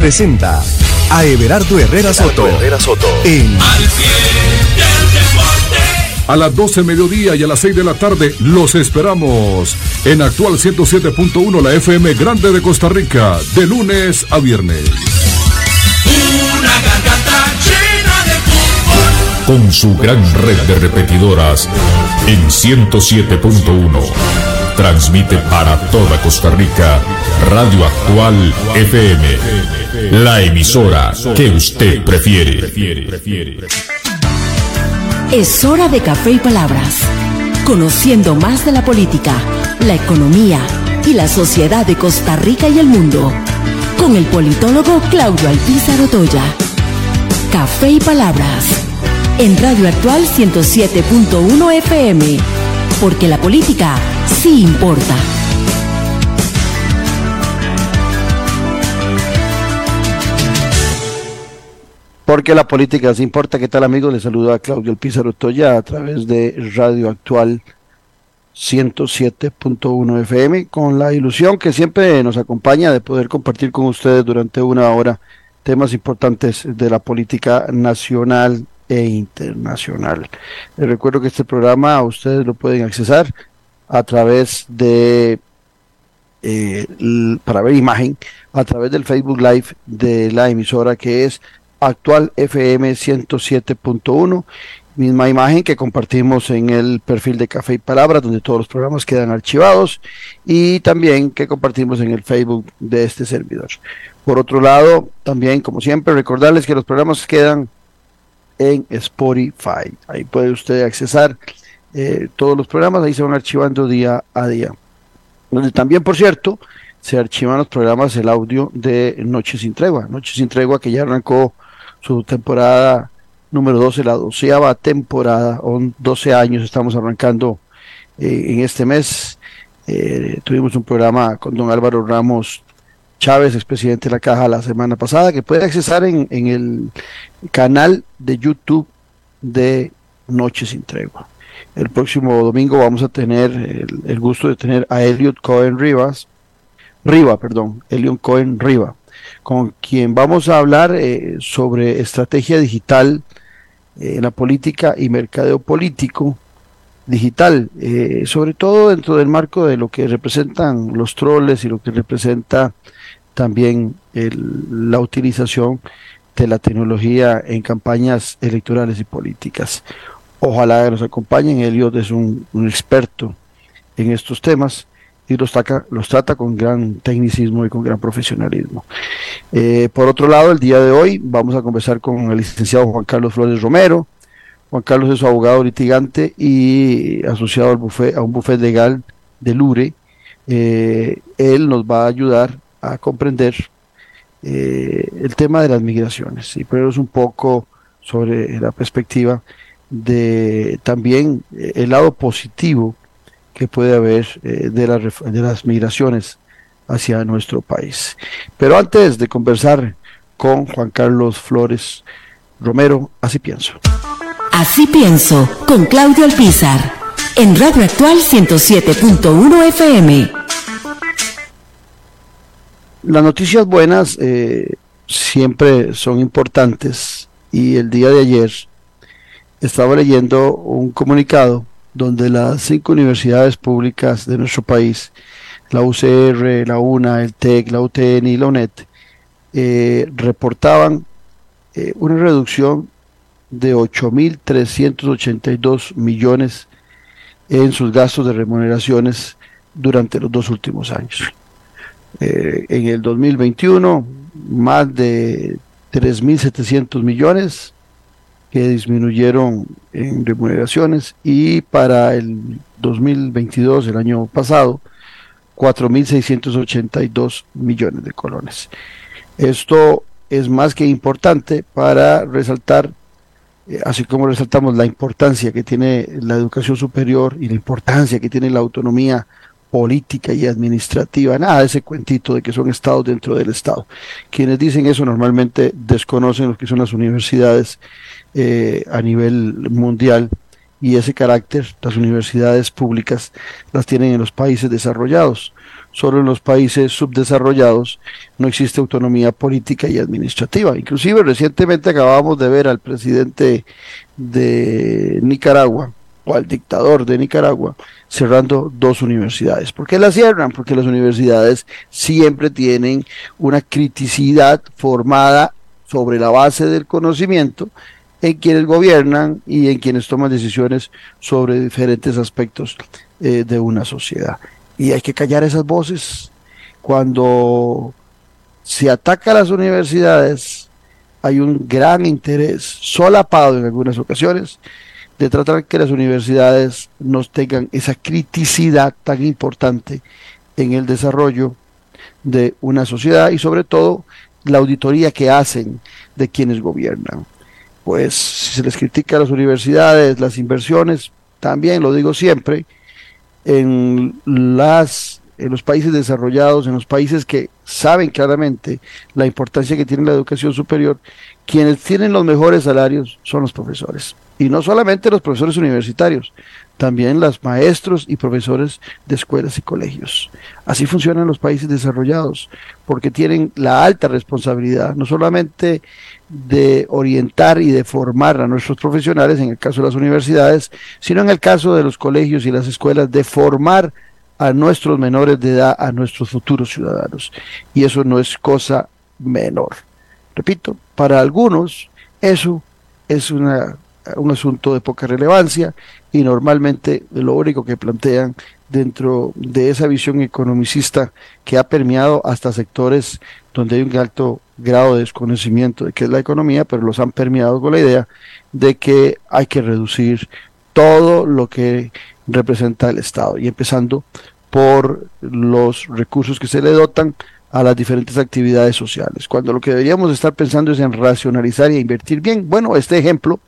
presenta a Everardo Herrera Soto, Herrera Soto. en A las 12 mediodía y a las 6 de la tarde los esperamos en actual 107.1 la FM Grande de Costa Rica, de lunes a viernes. Una garganta llena de fútbol. Con su gran red de repetidoras en 107.1. Transmite para toda Costa Rica Radio Actual FM. La emisora que usted prefiere. Es hora de café y palabras. Conociendo más de la política, la economía y la sociedad de Costa Rica y el mundo. Con el politólogo Claudio Alpizar Otoya. Café y palabras. En Radio Actual 107.1 FM. Porque la política sí importa. Porque la política se importa. ¿Qué tal amigos? Les saluda Claudio El Pizarro Toya a través de Radio Actual 107.1 FM con la ilusión que siempre nos acompaña de poder compartir con ustedes durante una hora temas importantes de la política nacional e internacional. Les recuerdo que este programa ustedes lo pueden accesar a través de eh, para ver imagen a través del Facebook Live de la emisora que es actual FM 107.1 misma imagen que compartimos en el perfil de Café y Palabras donde todos los programas quedan archivados y también que compartimos en el Facebook de este servidor. Por otro lado, también como siempre recordarles que los programas quedan en Spotify. Ahí puede usted accesar eh, todos los programas, ahí se van archivando día a día. Donde también, por cierto, se archivan los programas, el audio de Noche sin Tregua. Noche sin Tregua que ya arrancó su temporada número 12, la doceava temporada, o 12 años estamos arrancando eh, en este mes. Eh, tuvimos un programa con don Álvaro Ramos Chávez, expresidente de la Caja, la semana pasada, que puede accesar en, el canal de YouTube de Noche sin Tregua. El próximo domingo vamos a tener el, el gusto de tener a Elliot Cohen Rivas, Riva, perdón, Elion Cohen Riva, con quien vamos a hablar eh, sobre estrategia digital eh, en la política y mercadeo político digital, eh, sobre todo dentro del marco de lo que representan los troles y lo que representa también la utilización de la tecnología en campañas electorales y políticas. Ojalá nos acompañen. Eliot es un, experto en estos temas y los, trata con gran tecnicismo y con gran profesionalismo. Eh, por otro lado, el día de hoy vamos a conversar con el licenciado Juan Carlos Flores Romero. Juan Carlos es abogado litigante y asociado al bufet, a un bufete legal de Lure. Eh, él nos va a ayudar a comprender eh, el tema de las migraciones y pero es un poco sobre la perspectiva de también eh, el lado positivo que puede haber eh, de, ref- de las migraciones hacia nuestro país. Pero antes de conversar con Juan Carlos Flores Romero, así pienso. Así pienso, con Claudio Alpizar. En Radio Actual 107.1 FM. Las noticias buenas eh, siempre son importantes y el día de ayer estaba leyendo un comunicado donde las cinco universidades públicas de nuestro país, la UCR, la UNA, el TEC, la UTN y la UNED, eh, reportaban eh, una reducción de 8.382 millones en sus gastos de remuneraciones durante los dos últimos años. Eh, en el 2021, más de 3.700 millones que disminuyeron en remuneraciones y para el 2022, el año pasado, 4.682 millones de colones. Esto es más que importante para resaltar, eh, así como resaltamos la importancia que tiene la educación superior y la importancia que tiene la autonomía política y administrativa, nada ese cuentito de que son estados dentro del estado. Quienes dicen eso normalmente desconocen lo que son las universidades eh, a nivel mundial y ese carácter las universidades públicas las tienen en los países desarrollados. Solo en los países subdesarrollados no existe autonomía política y administrativa. Inclusive recientemente acabamos de ver al presidente de Nicaragua o al dictador de Nicaragua cerrando dos universidades. ¿Por qué las cierran? Porque las universidades siempre tienen una criticidad formada sobre la base del conocimiento en quienes gobiernan y en quienes toman decisiones sobre diferentes aspectos eh, de una sociedad. Y hay que callar esas voces. Cuando se ataca a las universidades, hay un gran interés, solapado en algunas ocasiones, de tratar que las universidades nos tengan esa criticidad tan importante en el desarrollo de una sociedad y sobre todo la auditoría que hacen de quienes gobiernan. Pues si se les critica a las universidades, las inversiones, también lo digo siempre, en, las, en los países desarrollados, en los países que saben claramente la importancia que tiene la educación superior, quienes tienen los mejores salarios son los profesores. Y no solamente los profesores universitarios, también los maestros y profesores de escuelas y colegios. Así funcionan los países desarrollados, porque tienen la alta responsabilidad, no solamente de orientar y de formar a nuestros profesionales, en el caso de las universidades, sino en el caso de los colegios y las escuelas, de formar a nuestros menores de edad, a nuestros futuros ciudadanos. Y eso no es cosa menor. Repito, para algunos eso es una un asunto de poca relevancia y normalmente lo único que plantean dentro de esa visión economicista que ha permeado hasta sectores donde hay un alto grado de desconocimiento de qué es la economía, pero los han permeado con la idea de que hay que reducir todo lo que representa el Estado. Y empezando por los recursos que se le dotan a las diferentes actividades sociales, cuando lo que deberíamos estar pensando es en racionalizar y invertir bien. Bueno, este ejemplo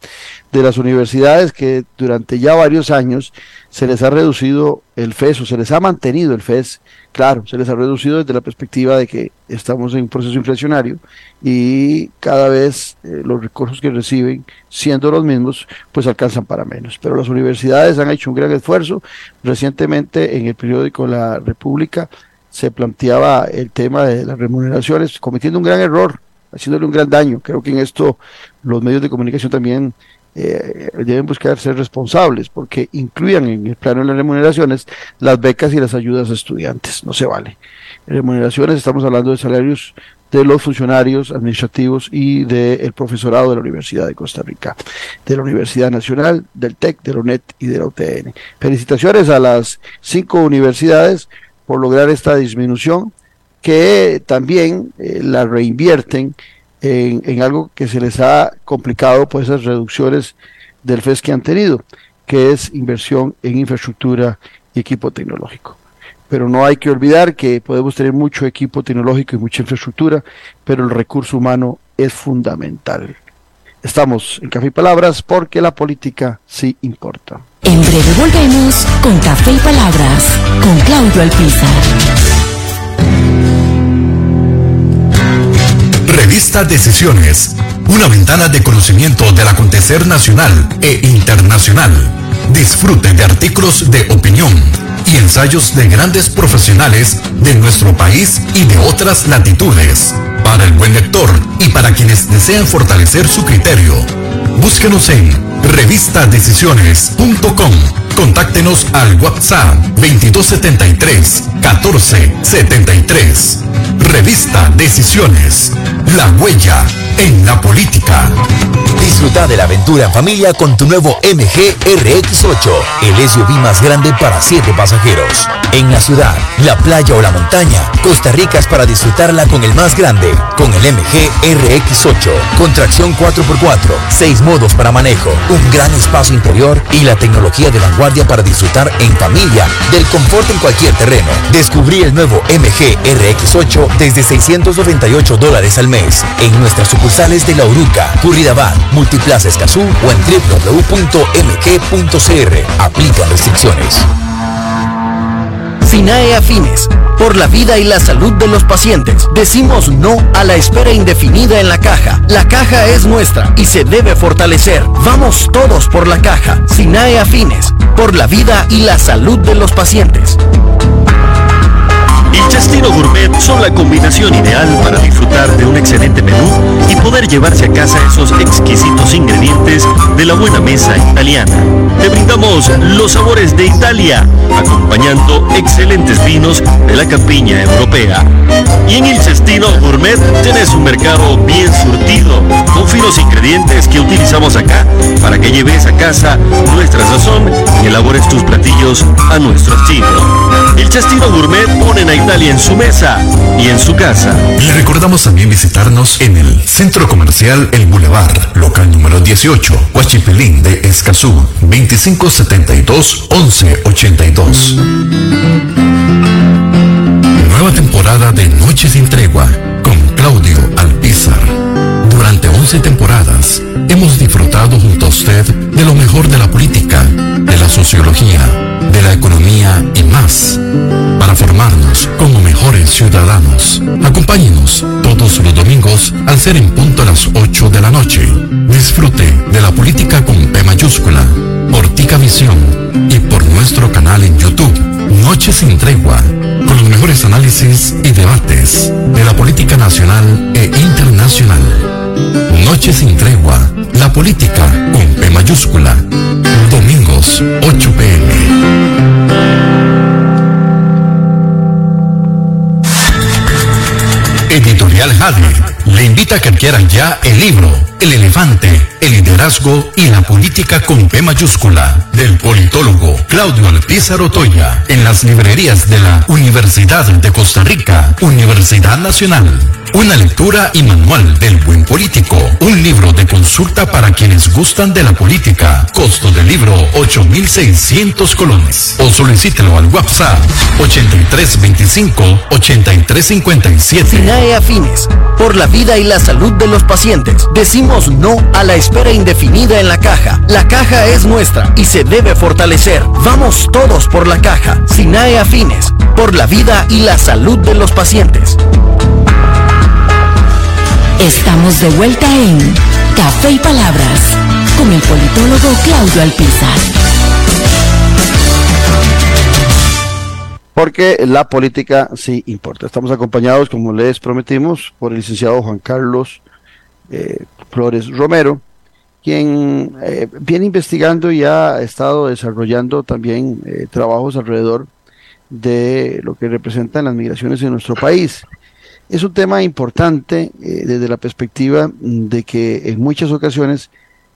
de las universidades que durante ya varios años se les ha reducido el FES o se les ha mantenido el FES, claro, se les ha reducido desde la perspectiva de que estamos en un proceso inflacionario y cada vez eh, los recursos que reciben, siendo los mismos, pues alcanzan para menos. Pero las universidades han hecho un gran esfuerzo. Recientemente en el periódico La República se planteaba el tema de las remuneraciones, cometiendo un gran error, haciéndole un gran daño. Creo que en esto los medios de comunicación también eh, deben buscar ser responsables, porque incluyan en el plano de las remuneraciones las becas y las ayudas a estudiantes. No se vale. Remuneraciones estamos hablando de salarios de los funcionarios administrativos y del profesorado de la Universidad de Costa Rica, de la Universidad Nacional, del TEC, de la UNED y de la UTN. Felicitaciones a las cinco universidades por lograr esta disminución, que también eh, la reinvierten en, algo que se les ha complicado por esas reducciones del FES que han tenido, que es inversión en infraestructura y equipo tecnológico. Pero no hay que olvidar que podemos tener mucho equipo tecnológico y mucha infraestructura, pero el recurso humano es fundamental. Estamos en Café y Palabras porque la política sí importa. En breve volvemos con Café y Palabras con Claudio Alpizar. Revista Decisiones, una ventana de conocimiento del acontecer nacional e internacional. Disfrute de artículos de opinión y ensayos de grandes profesionales de nuestro país y de otras latitudes. Para el buen lector y para quienes desean fortalecer su criterio. Búsquenos en revistadecisiones.com. Contáctenos al WhatsApp 2273 1473. Revista Decisiones. La huella en la política. Disfruta de la aventura en familia con tu nuevo MG RX8, el SUV más grande para 7 pasajeros. En la ciudad, la playa o la montaña, Costa Rica es para disfrutarla con el más grande, con el MG RX8, con tracción 4x4, 6 modos para manejo, un gran espacio interior y la tecnología de vanguardia para disfrutar en familia del confort en cualquier terreno. Descubrí el nuevo MG RX8 desde 698 dólares al mes en nuestras sucursales de La Uruca, Curridabat, Multiplaza Escazú o en www.mg.cr. Aplica restricciones. SINAE Afines, por la vida y la salud de los pacientes. Decimos no a la espera indefinida en la caja. La caja es nuestra y se debe fortalecer. Vamos todos por la caja. SINAE Afines, por la vida y la salud de los pacientes. El Chastino Gourmet son la combinación ideal para disfrutar de un excelente menú y poder llevarse a casa esos exquisitos ingredientes de la buena mesa italiana. Te brindamos los sabores de Italia, acompañando excelentes vinos de la campiña europea. Y en el Chastino Gourmet tenés un mercado bien surtido, con finos ingredientes que utilizamos acá para que lleves a casa nuestra sazón y elabores tus platillos a nuestro estilo. El Chastino Gourmet pone Italia en su mesa y en su casa. Le recordamos también visitarnos en el Centro Comercial El Boulevard, local número 18, Huachipelín de Escazú, 2572-1182. Nueva temporada de Noche sin Tregua con Claudio Alpizar. Durante 11 temporadas hemos disfrutado junto a usted de lo mejor de la política, sociología, de la economía y más, para formarnos como mejores ciudadanos. Acompáñenos todos los domingos al ser en punto a las 8 de la noche. Disfrute de la política con P mayúscula, por Tica Visión y por nuestro canal en YouTube. Noche sin tregua, con los mejores análisis y debates de la política nacional e internacional. Noche sin tregua, la política con P mayúscula. Domingos, 8 pm. Editorial Jade le invita a que adquieran ya el libro El elefante, el liderazgo y la política con P mayúscula del politólogo Claudio Alpizar Otoya en las librerías de la Universidad de Costa Rica, Universidad Nacional. Una lectura y manual del buen político. Un libro de consulta para quienes gustan de la política. Costo del libro 8.600 colones. O solicítelo al WhatsApp 8325-8357. SINAE Afines, por la vida y la salud de los pacientes. Decimos no a la espera indefinida en la caja. La caja es nuestra y se debe fortalecer. Vamos todos por la caja. SINAE Afines, por la vida y la salud de los pacientes. Estamos de vuelta en Café y Palabras con el politólogo Claudio Alpizar. Porque la política sí importa. Estamos acompañados, como les prometimos, por el licenciado Juan Carlos eh, Flores Romero, quien eh, viene investigando y ha estado desarrollando también eh, trabajos alrededor de lo que representan las migraciones en nuestro país. Es un tema importante desde la perspectiva de que en muchas ocasiones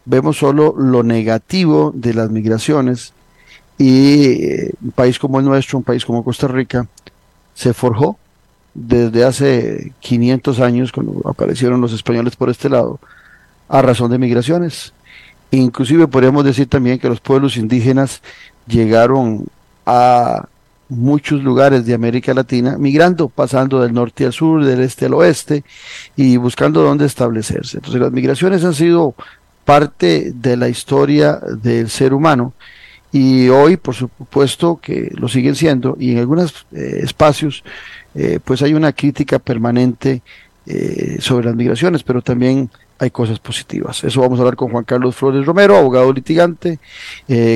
vemos solo lo negativo de las migraciones y un país como el nuestro, un país como Costa Rica, se forjó desde hace 500 años, cuando aparecieron los españoles por este lado, a razón de migraciones. Inclusive podríamos decir también que los pueblos indígenas llegaron a muchos lugares de América Latina, migrando, pasando del norte al sur, del este al oeste y buscando dónde establecerse. Entonces las migraciones han sido parte de la historia del ser humano y hoy, por supuesto, que lo siguen siendo y en algunos eh, espacios, eh, pues hay una crítica permanente eh, sobre las migraciones, pero también hay cosas positivas. Eso vamos a hablar con Juan Carlos Flores Romero, abogado litigante,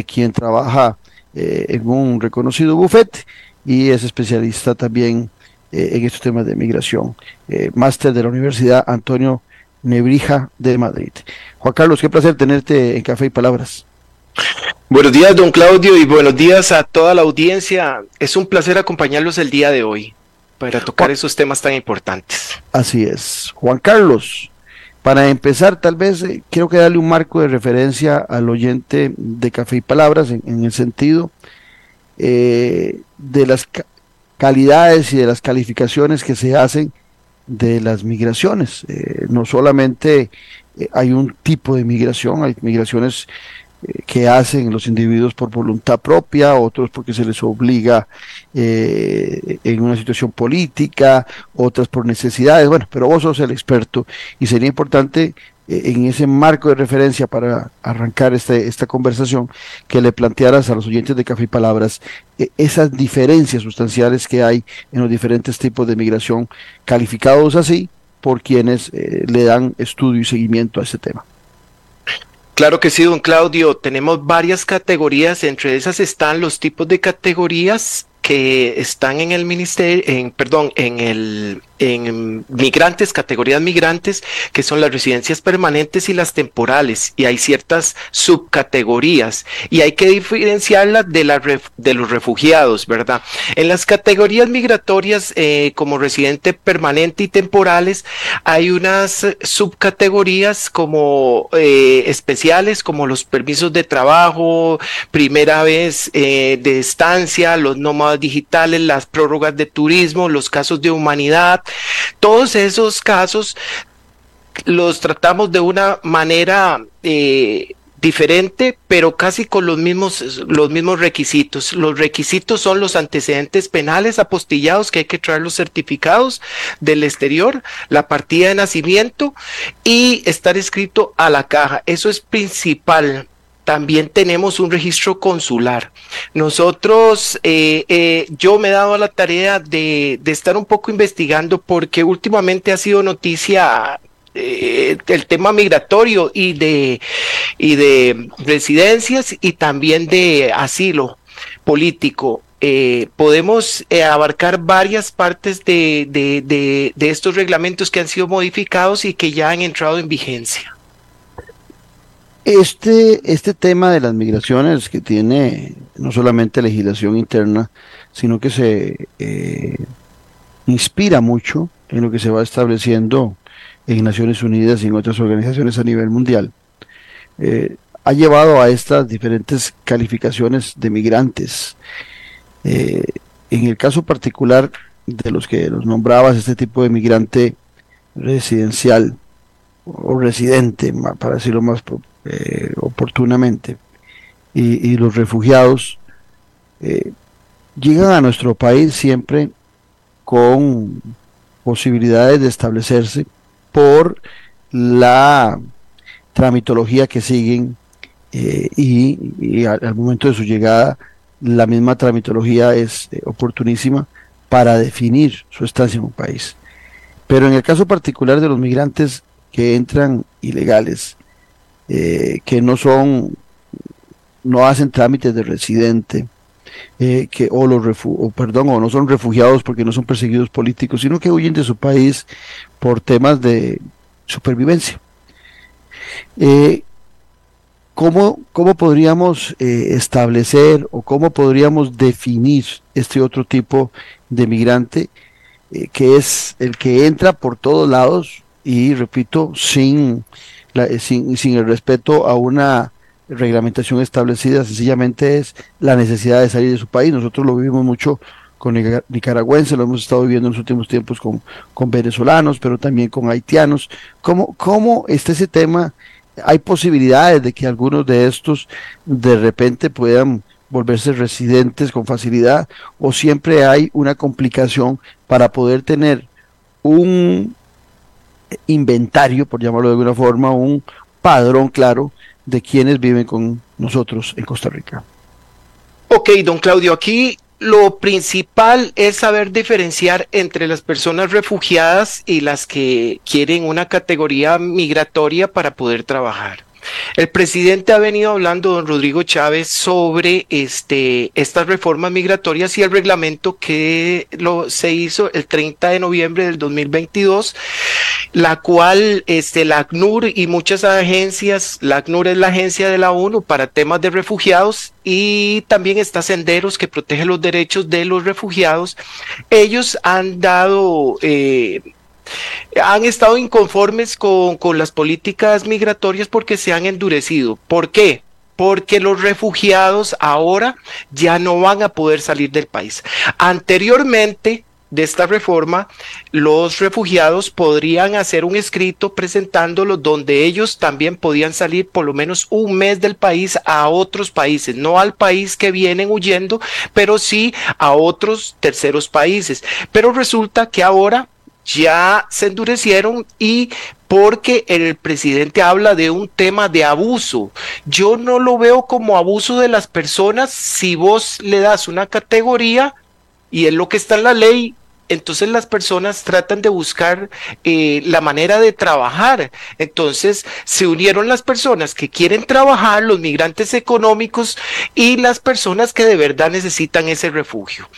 quien trabaja eh, en un reconocido bufete y es especialista también eh, en estos temas de migración. Eh, máster de la Universidad Antonio Nebrija de Madrid. Juan Carlos, qué placer tenerte en Café y Palabras. Buenos días, don Claudio, y buenos días a toda la audiencia. Es un placer acompañarlos el día de hoy para tocar esos temas tan importantes. Así es. Juan Carlos, para empezar, tal vez eh, quiero que darle un marco de referencia al oyente de Café y Palabras en, en el sentido eh, de las ca calidades y de las calificaciones que se hacen de las migraciones. Eh, no solamente eh, hay un tipo de migración, hay migraciones que hacen los individuos por voluntad propia, otros porque se les obliga eh, en una situación política, otras por necesidades. Bueno, pero vos sos el experto y sería importante en ese marco de referencia para arrancar este, esta conversación, que le plantearas a los oyentes de Café y Palabras esas diferencias sustanciales que hay en los diferentes tipos de migración, calificados así por quienes le dan estudio y seguimiento a este tema. Claro que sí, don Claudio. Tenemos varias categorías. Entre esas están los tipos de categorías que están en el ministerio, en, perdón, en el en migrantes, categorías migrantes, que son las residencias permanentes y las temporales, y hay ciertas subcategorías, y hay que diferenciarlas de, la de los refugiados, ¿verdad? En las categorías migratorias, eh, como residente permanente y temporales, hay unas subcategorías como eh, especiales, como los permisos de trabajo, primera vez eh, de estancia, los nómadas digitales, las prórrogas de turismo, los casos de humanidad, todos esos casos los tratamos de una manera eh, diferente, pero casi con los mismos, los mismos requisitos. Los requisitos son los antecedentes penales apostillados, que hay que traer los certificados del exterior, la partida de nacimiento y estar escrito a la caja. Eso es principal también tenemos un registro consular. Nosotros, eh, eh, yo me he dado la tarea de, estar un poco investigando porque últimamente ha sido noticia eh, el tema migratorio y de, y de residencias y también de asilo político. podemos abarcar varias partes de, de estos reglamentos que han sido modificados y que ya han entrado en vigencia. Este, este tema de las migraciones que tiene no solamente legislación interna, sino que se eh, inspira mucho en lo que se va estableciendo en Naciones Unidas y en otras organizaciones a nivel mundial, eh, ha llevado a estas diferentes calificaciones de migrantes. Eh, en el caso particular de los que los nombrabas, este tipo de migrante residencial o residente, para decirlo más eh, oportunamente. Y, los refugiados eh, llegan a nuestro país siempre con posibilidades de establecerse por la tramitología que siguen eh, y, al, momento de su llegada la misma tramitología es oportunísima para definir su estancia en un país. Pero en el caso particular de los migrantes que entran ilegales, eh, que no son, no hacen trámites de residente, eh, que o los perdón, o no son refugiados porque no son perseguidos políticos, sino que huyen de su país por temas de supervivencia. Eh, ¿cómo, ¿Cómo podríamos establecer o cómo podríamos definir este otro tipo de migrante que es el que entra por todos lados y, repito, sin eh, sin, el respeto a una reglamentación establecida, sencillamente es la necesidad de salir de su país. Nosotros lo vivimos mucho con nicaragüenses, lo hemos estado viviendo en los últimos tiempos con, con venezolanos, pero también con haitianos. ¿Cómo, ¿Cómo está ese tema? ¿Hay posibilidades de que algunos de estos de repente puedan volverse residentes con facilidad o siempre hay una complicación para poder tener un inventario, por llamarlo de alguna forma, un padrón claro de quienes viven con nosotros en Costa Rica. Ok, don Claudio, aquí lo principal es saber diferenciar entre las personas refugiadas y las que quieren una categoría migratoria para poder trabajar. El presidente ha venido hablando, don Rodrigo Chávez, sobre este, estas reformas migratorias y el reglamento que lo, se hizo el 30 de noviembre del 2022, la cual este, la ACNUR y muchas agencias, la ACNUR es la agencia de la ONU para temas de refugiados y también está Senderos que protege los derechos de los refugiados. Ellos han dado... Eh, han estado inconformes con, las políticas migratorias porque se han endurecido. ¿Por qué? porque los refugiados ahora ya no van a poder salir del país. Anteriormente, de esta reforma, los refugiados podrían hacer un escrito presentándolo donde ellos también podían salir por lo menos un mes del país a otros países, no al país que vienen huyendo, pero sí a otros terceros países. Pero resulta que ahora ya se endurecieron y porque el presidente habla de un tema de abuso. Yo no lo veo como abuso de las personas si vos le das una categoría y es lo que está en la ley, entonces las personas tratan de buscar eh, la manera de trabajar. Entonces se unieron las personas que quieren trabajar, los migrantes económicos y las personas que de verdad necesitan ese refugio.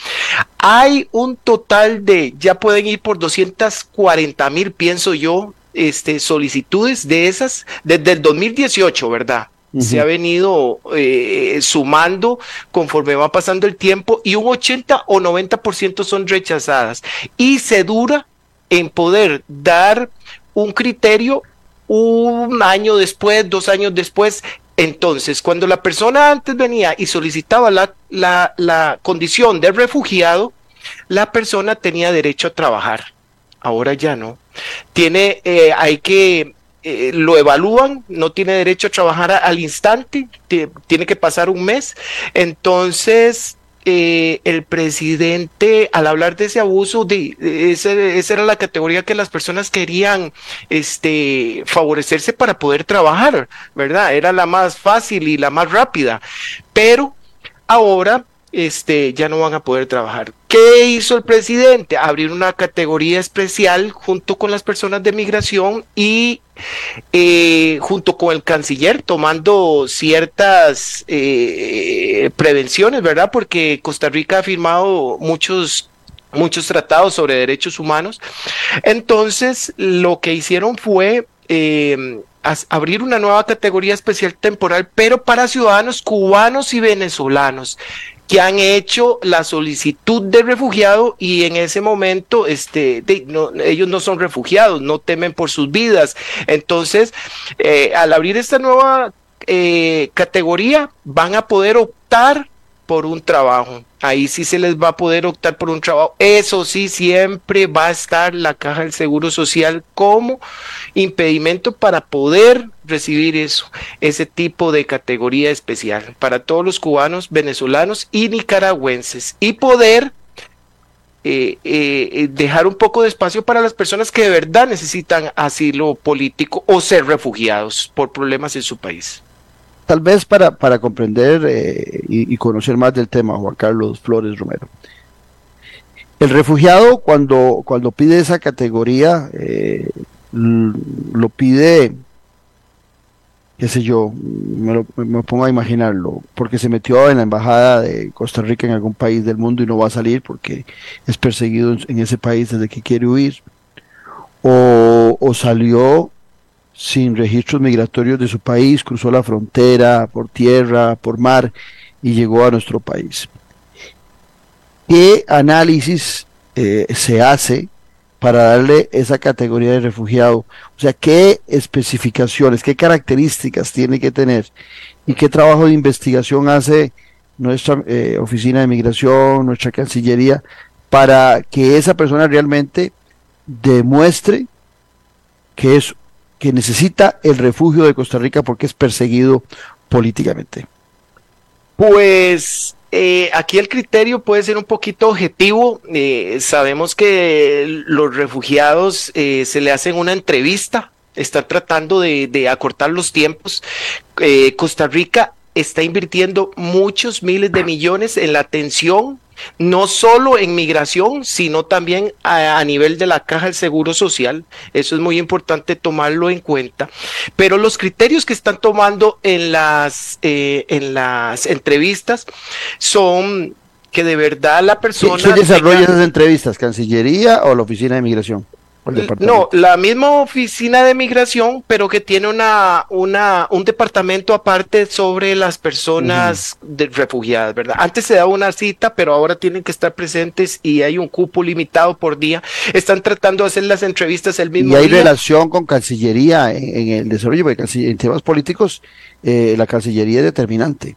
Hay un total de, ya pueden ir por 240 mil, pienso yo, este, solicitudes de esas desde el 2018, ¿verdad? Se ha venido eh, sumando conforme va pasando el tiempo y un 80 o 90% son rechazadas. Y se dura en poder dar un criterio un año después, dos años después. Entonces, cuando la persona antes venía y solicitaba la, la, la condición de refugiado, la persona tenía derecho a trabajar. Ahora ya no. Tiene, eh, hay que eh, lo evalúan, no tiene derecho a trabajar al instante, tiene que pasar un mes. Entonces, eh, el presidente, al hablar de ese abuso, de, esa, era la categoría que las personas querían este, favorecerse para poder trabajar, ¿verdad? Era la más fácil y la más rápida. Pero ahora este, ya no van a poder trabajar. ¿Qué hizo el presidente? Abrir una categoría especial junto con las personas de migración y eh, junto con el canciller tomando ciertas eh, prevenciones, ¿verdad? Porque Costa Rica ha firmado muchos muchos tratados sobre derechos humanos. Entonces, lo que hicieron fue eh, abrir una nueva categoría especial temporal, pero para ciudadanos cubanos y venezolanos que han hecho la solicitud de refugiado y en ese momento este, ellos no son refugiados, no temen por sus vidas. Entonces, eh, al abrir esta nueva eh, categoría, van a poder optar por un trabajo. Ahí sí se les va a poder optar por un trabajo. Eso sí, siempre va a estar la caja del Seguro Social como impedimento para poder recibir eso, ese tipo de categoría especial para todos los cubanos, venezolanos y nicaragüenses. Y poder eh, eh, dejar un poco de espacio para las personas que de verdad necesitan asilo político o ser refugiados por problemas en su país tal vez para, para comprender eh, y, conocer más del tema, Juan Carlos Flores Romero. El refugiado cuando, cuando pide esa categoría, eh, lo pide, qué sé yo, me, me, pongo a imaginarlo, porque se metió en la embajada de Costa Rica en algún país del mundo y no va a salir porque es perseguido en, ese país desde que quiere huir, o, o salió sin registros migratorios de su país, cruzó la frontera por tierra, por mar y llegó a nuestro país. ¿Qué análisis eh, se hace para darle esa categoría de refugiado? O sea, ¿qué especificaciones, qué características tiene que tener y qué trabajo de investigación hace nuestra eh, oficina de migración, nuestra cancillería, para que esa persona realmente demuestre que es que necesita el refugio de Costa Rica porque es perseguido políticamente? Pues eh, aquí el criterio puede ser un poquito objetivo. Eh, sabemos que los refugiados eh, se le hacen una entrevista, están tratando de, de acortar los tiempos. Costa Rica está invirtiendo muchos miles de millones en la atención no solo en migración, sino también a, nivel de la caja del Seguro Social. Eso es muy importante tomarlo en cuenta. Pero los criterios que están tomando en las, eh, en las entrevistas son que de verdad la persona... ¿Quién desarrolla esas entrevistas? ¿Cancillería o la Oficina de Migración? No, la misma oficina de migración, pero que tiene una, una, un departamento aparte sobre las personas refugiadas, ¿verdad? Antes se daba una cita, pero ahora tienen que estar presentes y hay un cupo limitado por día. Están tratando de hacer las entrevistas el mismo día. Y hay relación con Cancillería en, el desarrollo, porque en temas políticos eh, la Cancillería es determinante.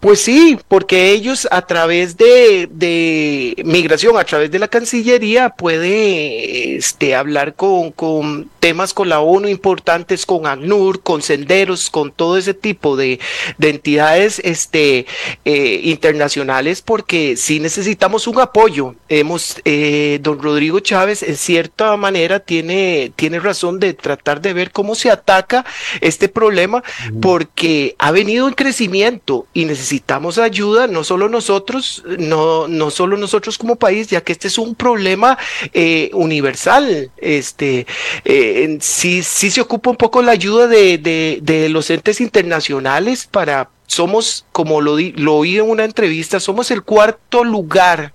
Pues sí, porque ellos a través de, de, migración, a través de la Cancillería, puede este, hablar con, con, temas con la ONU importantes, con ACNUR, con Senderos, con todo ese tipo de, de entidades este, eh, internacionales, porque sí necesitamos un apoyo. Hemos, eh, don Rodrigo Chávez, en cierta manera, tiene, tiene razón de tratar de ver cómo se ataca este problema, porque ha venido en crecimiento y necesitamos ayuda, no solo nosotros, no, no solo nosotros como país, ya que este es un problema eh, universal. Este, eh, sí, sí se ocupa un poco la ayuda de, de, de los entes internacionales para, somos, como lo, di, lo oí en una entrevista, somos el cuarto lugar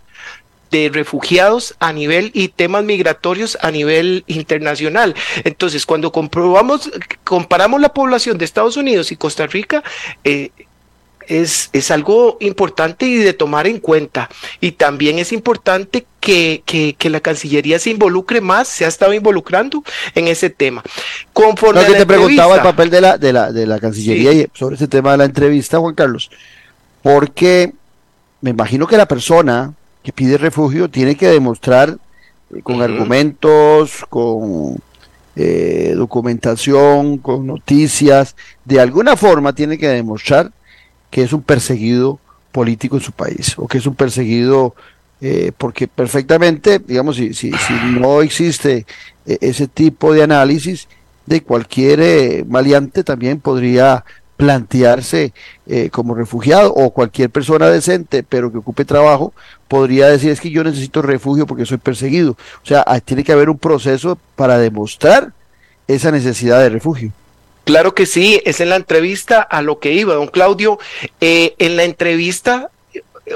de refugiados a nivel y temas migratorios a nivel internacional. Entonces, cuando comprobamos, comparamos la población de Estados Unidos y Costa Rica, eh, es, es, algo importante y de tomar en cuenta. Y también es importante que, que, que, la Cancillería se involucre más, se ha estado involucrando en ese tema. Conforme no, que te preguntaba el papel de la, de la, de la Cancillería sí. sobre ese tema de la entrevista, Juan Carlos, porque me imagino que la persona que pide refugio tiene que demostrar eh, con uh -huh. argumentos, con eh, documentación, con noticias, de alguna forma tiene que demostrar que es un perseguido político en su país o que es un perseguido eh, porque perfectamente, digamos, si, si, si no existe eh, ese tipo de análisis, de cualquier eh, maleante también podría plantearse eh, como refugiado o cualquier persona decente pero que ocupe trabajo podría decir es que yo necesito refugio porque soy perseguido. O sea, tiene que haber un proceso para demostrar esa necesidad de refugio. Claro que sí, es en la entrevista a lo que iba, don Claudio. Eh, en la entrevista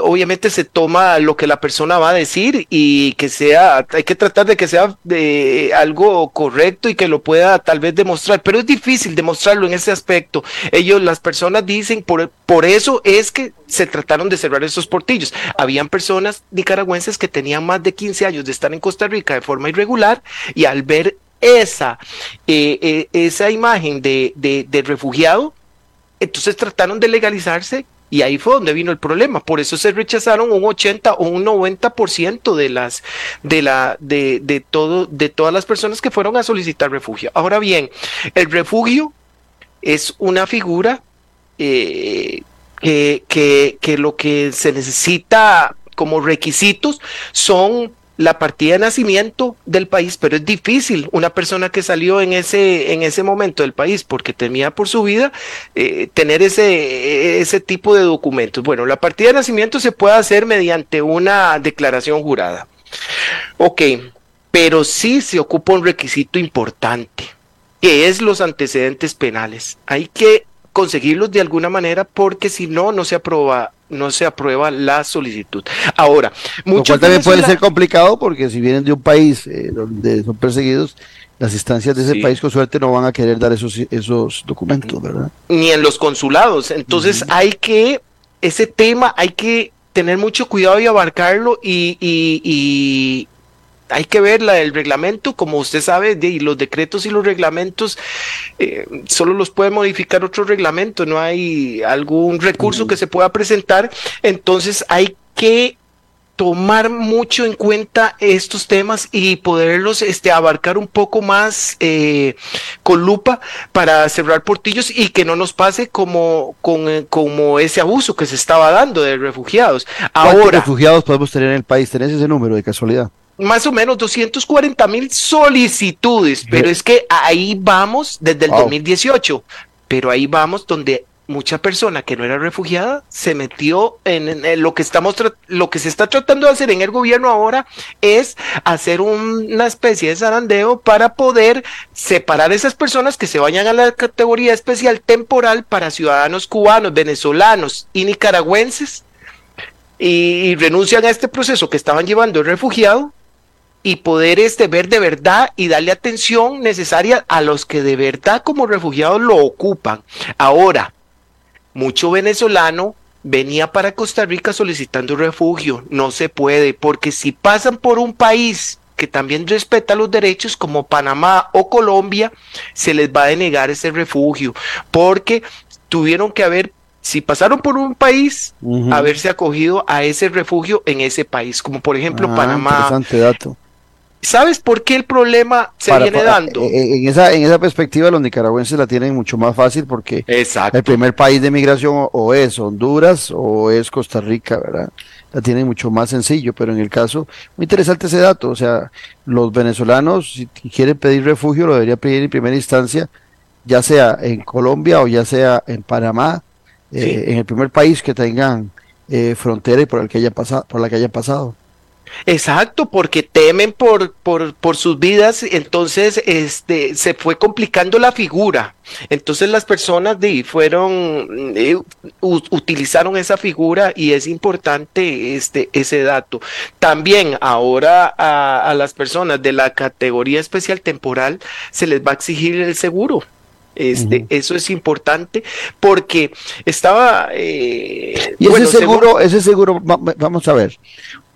obviamente se toma lo que la persona va a decir y que sea, hay que tratar de que sea de algo correcto y que lo pueda tal vez demostrar, pero es difícil demostrarlo en ese aspecto. Ellos, las personas dicen, por, por eso es que se trataron de cerrar esos portillos. Habían personas nicaragüenses que tenían más de 15 años de estar en Costa Rica de forma irregular y al ver esa, eh, eh, esa imagen de, de, refugiado, entonces trataron de legalizarse y ahí fue donde vino el problema. Por eso se rechazaron un 80 o un 90% de las de la de, de todo de todas las personas que fueron a solicitar refugio. Ahora bien, el refugio es una figura eh, que, que lo que se necesita como requisitos son la partida de nacimiento del país, pero es difícil una persona que salió en ese, en ese momento del país porque temía por su vida eh, tener ese, ese tipo de documentos. Bueno, la partida de nacimiento se puede hacer mediante una declaración jurada. Ok, pero sí se ocupa un requisito importante, que es los antecedentes penales. Hay que conseguirlos de alguna manera porque si no, no se aprueba no se aprueba la solicitud. Ahora, muchos también puede ser complicado porque si vienen de un país eh, donde son perseguidos, las instancias de ese sí. país con suerte no van a querer dar esos, esos documentos, ¿verdad? Ni en los consulados. Entonces uh -huh. hay que, ese tema hay que tener mucho cuidado y abarcarlo y, y, y hay que ver la, el reglamento, como usted sabe, de, los decretos y los reglamentos eh, solo los puede modificar otro reglamento, no hay algún recurso uh -huh. que se pueda presentar, entonces hay que tomar mucho en cuenta estos temas y poderlos este, abarcar un poco más eh, con lupa para cerrar portillos y que no nos pase como, con, como ese abuso que se estaba dando de refugiados. Ahora, refugiados podemos tener en el país? ¿Tenés ese número de casualidad? Más o menos 240 mil solicitudes, pero es que ahí vamos desde el wow. 2018, pero ahí vamos donde mucha persona que no era refugiada se metió en, en, en lo que estamos lo que se está tratando de hacer en el gobierno ahora es hacer un, una especie de zarandeo para poder separar esas personas que se vayan a la categoría especial temporal para ciudadanos cubanos, venezolanos y nicaragüenses y, y renuncian a este proceso que estaban llevando el refugiado y poder este, ver de verdad y darle atención necesaria a los que de verdad como refugiados lo ocupan. Ahora, mucho venezolano venía para Costa Rica solicitando refugio. No se puede, porque si pasan por un país que también respeta los derechos como Panamá o Colombia, se les va a denegar ese refugio, porque tuvieron que haber si pasaron por un país, haberse acogido a ese refugio en ese país, como por ejemplo Ah, Panamá. Interesante dato. ¿Sabes por qué el problema se Para- viene para- dando? eh, eh, en, esa, en esa perspectiva, los nicaragüenses la tienen mucho más fácil porque Exacto. el primer país de migración o, es Honduras o es Costa Rica, ¿verdad? La tienen mucho más sencillo, pero en el caso, muy interesante ese dato, o sea, los venezolanos, si quieren pedir refugio, lo debería pedir en primera instancia, ya sea en Colombia o ya sea en Panamá, eh, en el primer país que tengan eh, frontera y por el que haya pasado, por la que haya pasado. Exacto, porque temen por, por, por sus vidas, entonces este, se fue complicando la figura. Entonces las personas de, fueron, eh, utilizaron esa figura y es importante este, ese dato. También ahora a, a las personas de la categoría especial temporal se les va a exigir el seguro. Este. Eso es importante porque estaba... eh, Y ese seguro, ese seguro, va- va- vamos a ver,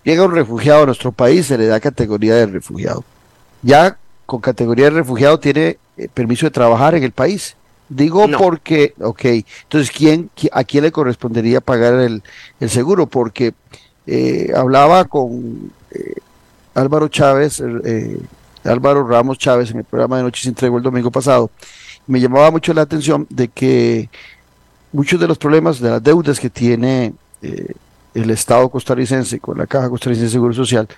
llega un refugiado a nuestro país, se le da categoría de refugiado. Ya con categoría de refugiado tiene eh, permiso de trabajar en el país. Digo No. porque, ok, entonces, ¿quién, qui- ¿a quién le correspondería pagar el, el seguro? Porque eh, hablaba con eh, Álvaro Chávez, eh, Álvaro Ramos Chávez en el programa de Noche sin Tregua el domingo pasado. Me llamaba mucho la atención de que muchos de los problemas de las deudas que tiene eh, el Estado costarricense con la Caja Costarricense de Seguro Social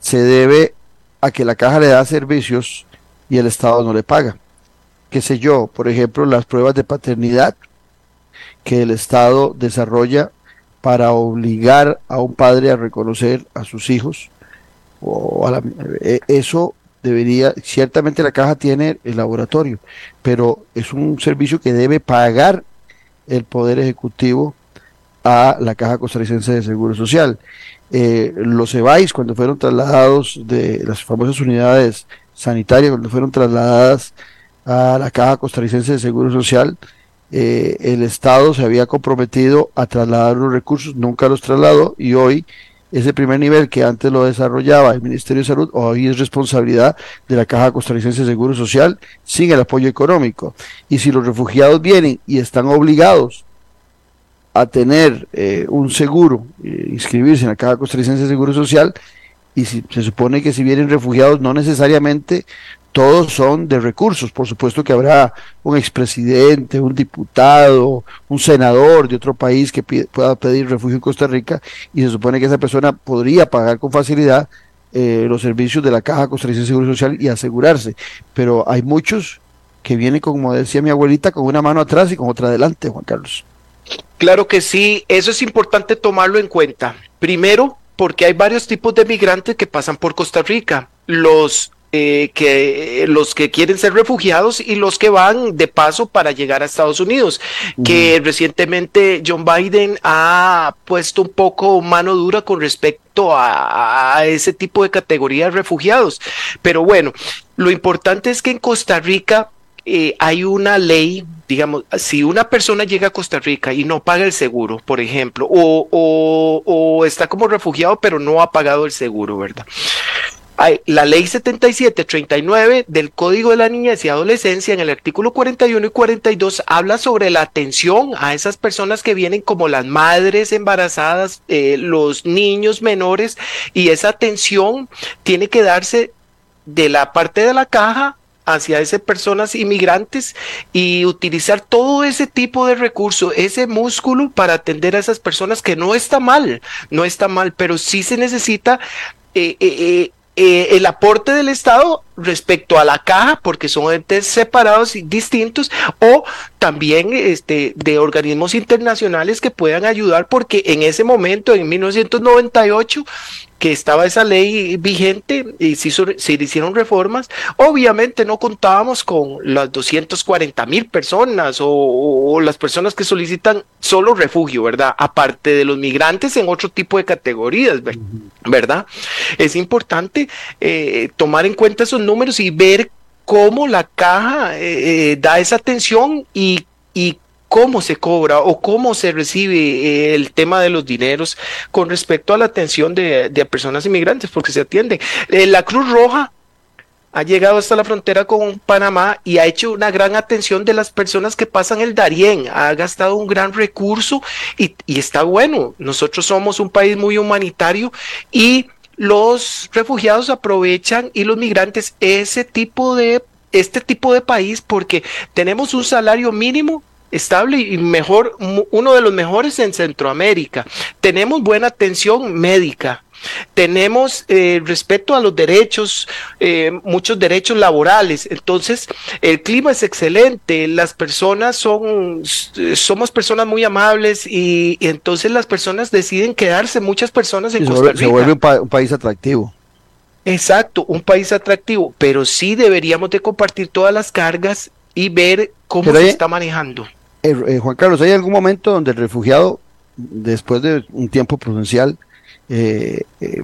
se debe a que la caja le da servicios y el Estado no le paga. Qué sé yo, por ejemplo, las pruebas de paternidad que el Estado desarrolla para obligar a un padre a reconocer a sus hijos. O a la- eh, eso debería, ciertamente la caja tiene el laboratorio, pero es un servicio que debe pagar el Poder Ejecutivo a la Caja Costarricense de Seguro Social. Eh, los EBAIS, cuando fueron trasladados de las famosas unidades sanitarias, cuando fueron trasladadas a la Caja Costarricense de Seguro Social, eh, el Estado se había comprometido a trasladar los recursos, nunca los trasladó y hoy ese primer nivel que antes lo desarrollaba el Ministerio de Salud, hoy es responsabilidad de la Caja Costarricense de Seguro Social sin el apoyo económico. Y si los refugiados vienen y están obligados a tener eh, un seguro, eh, inscribirse en la Caja Costarricense de Seguro Social, y si, se supone que si vienen refugiados no necesariamente todos son de recursos, por supuesto que habrá un expresidente, un diputado, un senador de otro país que pueda pedir refugio en Costa Rica y se supone que esa persona podría pagar con facilidad eh, los servicios de la Caja Costarricense de Seguro Social y asegurarse, pero hay muchos que vienen, como decía mi abuelita, con una mano atrás y con otra adelante, Juan Carlos. Claro que sí, eso es importante tomarlo en cuenta. Primero, porque hay varios tipos de migrantes que pasan por Costa Rica. Los eh, que los que quieren ser refugiados y los que van de paso para llegar a Estados Unidos, que recientemente John Biden ha puesto un poco mano dura con respecto a, a ese tipo de categoría de refugiados. Pero bueno, lo importante es que en Costa Rica eh, hay una ley, digamos, si una persona llega a Costa Rica y no paga el seguro, por ejemplo, o, está como refugiado pero no ha pagado el seguro, ¿verdad? Hay, la ley 7739 del Código de la Niñez y Adolescencia en el artículo 41 y 42 habla sobre la atención a esas personas que vienen como las madres embarazadas, eh, los niños menores y esa atención tiene que darse de la parte de la caja hacia esas personas inmigrantes y utilizar todo ese tipo de recursos, ese músculo para atender a esas personas que no está mal, no está mal, pero sí se necesita eh, eh, eh, eh, el aporte del Estado respecto a la caja, porque son entes separados y distintos, o también este, de organismos internacionales que puedan ayudar, porque en ese momento, en 1998, que estaba esa ley vigente y se, hizo- se hicieron reformas, obviamente no contábamos con las 240 mil personas o, o- o las personas que solicitan solo refugio, ¿verdad? Aparte de los migrantes en otro tipo de categorías, ver- ¿verdad? Es importante eh, tomar en cuenta esos números y ver cómo la caja eh, eh, da esa atención y, y cómo se cobra o cómo se recibe eh, el tema de los dineros con respecto a la atención de, personas inmigrantes, porque se atiende. Eh, la Cruz Roja ha llegado hasta la frontera con Panamá y ha hecho una gran atención de las personas que pasan el Darién, ha gastado un gran recurso y, y está bueno. Nosotros somos un país muy humanitario y los refugiados aprovechan y los migrantes ese tipo de este tipo de país porque tenemos un salario mínimo estable y mejor uno de los mejores en Centroamérica. Tenemos buena atención médica. Tenemos eh, respeto a los derechos, eh, muchos derechos laborales. Entonces, el clima es excelente, las personas son, somos personas muy amables y, entonces las personas deciden quedarse, muchas personas en Costa Rica. Se vuelve un, país atractivo. Exacto, un país atractivo, pero sí deberíamos de compartir todas las cargas y ver cómo se está manejando. Eh, Juan Carlos, ¿hay algún momento donde el refugiado, después de un tiempo prudencial, eh, eh,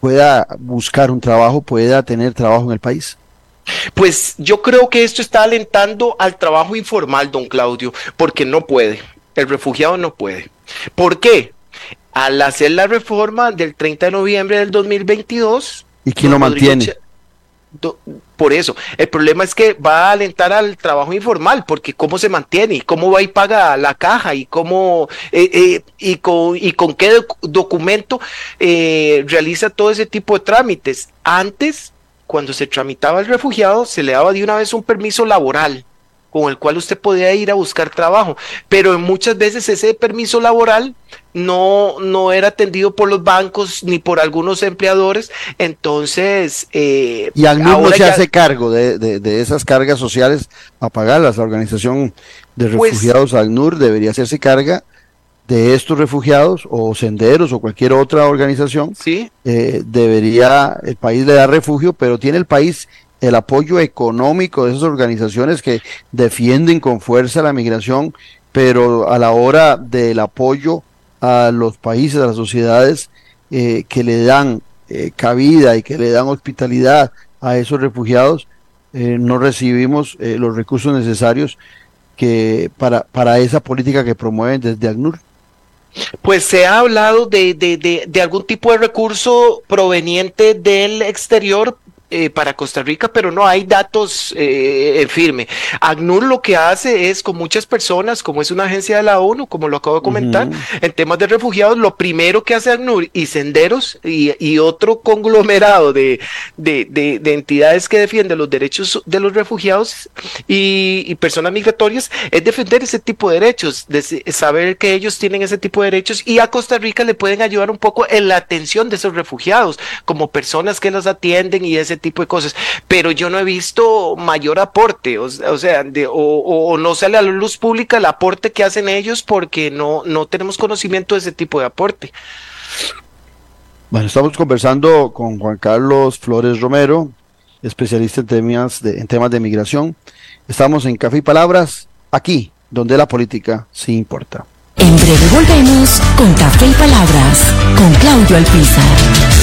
pueda buscar un trabajo, pueda tener trabajo en el país? Pues yo creo que esto está alentando al trabajo informal, don Claudio, porque no puede. El refugiado no puede. ¿Por qué? Al hacer la reforma del 30 de noviembre del 2022... ¿Y quién lo mantiene? Por eso. El problema es que va a alentar al trabajo informal, porque cómo se mantiene, y cómo va y paga la caja, y cómo, eh, eh, y, con, y con qué documento eh, realiza todo ese tipo de trámites. Antes, cuando se tramitaba el refugiado, se le daba de una vez un permiso laboral con el cual usted podía ir a buscar trabajo, pero muchas veces ese permiso laboral no, no era atendido por los bancos ni por algunos empleadores, entonces... Eh, y ACNUR no se hace cargo de, esas cargas sociales a pagarlas, la organización de pues refugiados ACNUR debería hacerse carga de estos refugiados o senderos o cualquier otra organización, ¿Sí? Eh, debería, el país le da refugio, pero tiene el país el apoyo económico de esas organizaciones que defienden con fuerza la migración, pero a la hora del apoyo a los países, a las sociedades eh, que le dan eh, cabida y que le dan hospitalidad a esos refugiados, eh, no recibimos los recursos necesarios que para, para esa política que promueven desde ACNUR. Pues se ha hablado de, de, de, de, algún tipo de recurso proveniente del exterior eh, para Costa Rica, pero no hay datos eh, firme. ACNUR lo que hace es con muchas personas, como es una agencia de la ONU, como lo acabo de comentar, en temas de refugiados, lo primero que hace ACNUR y Senderos y, otro conglomerado de, de, entidades que defienden los derechos de los refugiados y, personas migratorias es defender ese tipo de derechos, de saber que ellos tienen ese tipo de derechos y a Costa Rica le pueden ayudar un poco en la atención de esos refugiados, como personas que los atienden y ese tipo de cosas, pero yo no he visto mayor aporte, o, sea, o, no sale a la luz pública el aporte que hacen ellos porque no, no tenemos conocimiento de ese tipo de aporte. Bueno, estamos conversando con Juan Carlos Flores Romero, especialista en temas de, en temas de migración. Estamos en Café y Palabras, aquí, donde la política sí importa. En breve volvemos con Café y Palabras, con Claudio Alpizar.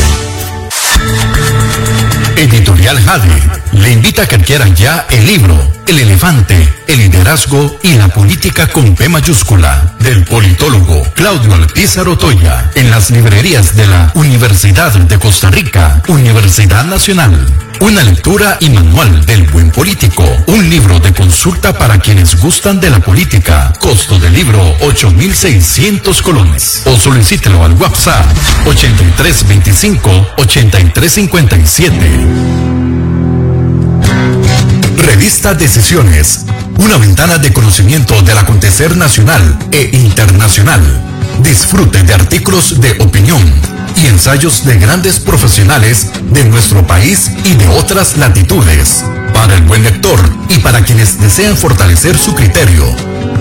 Editorial Jade le invita a que adquieran ya el libro El elefante, el liderazgo y la política con P mayúscula del politólogo Claudio Alpizar Otoya en las librerías de la Universidad de Costa Rica, Universidad Nacional. Una lectura y manual del buen político. Un libro de consulta para quienes gustan de la política. Costo del libro 8.600 colones. O solicítelo al WhatsApp 8325-8357. Revista Decisiones. Una ventana de conocimiento del acontecer nacional e internacional. Disfrute de artículos de opinión y ensayos de grandes profesionales de nuestro país y de otras latitudes. Para el buen lector y para quienes desean fortalecer su criterio,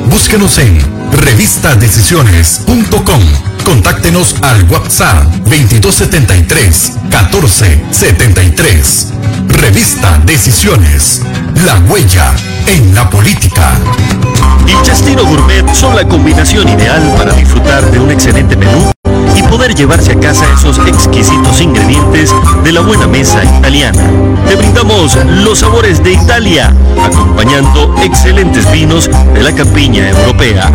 búsquenos en revistadecisiones.com. Contáctenos al WhatsApp 2273 1473. Revista Decisiones. La huella en la política. El Chastino Gourmet son la combinación ideal para disfrutar de un excelente menú poder llevarse a casa esos exquisitos ingredientes de la buena mesa italiana. Te brindamos los sabores de Italia, acompañando excelentes vinos de la campiña europea.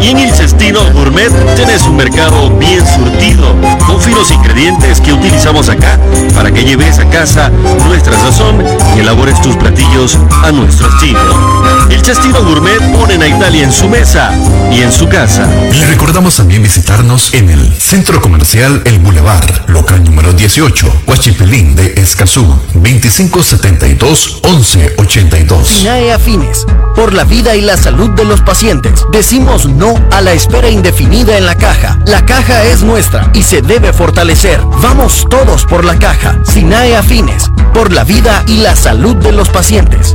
Y en el Cestino Gourmet tenés un mercado bien surtido, con finos ingredientes que utilizamos acá para que lleves a casa nuestra sazón y elabores tus platillos a nuestro estilo. El Cestino Gourmet ponen a Italia en su mesa y en su casa. Le recordamos también visitarnos en el Centro Comercial El Boulevard, local número 18, Huachipilín de Escazú, 2572-1182. SINAE Afines, por la vida y la salud de los pacientes. Decimos no a la espera indefinida en la caja. La caja es nuestra y se debe fortalecer. Vamos todos por la caja. SINAE Afines, por la vida y la salud de los pacientes.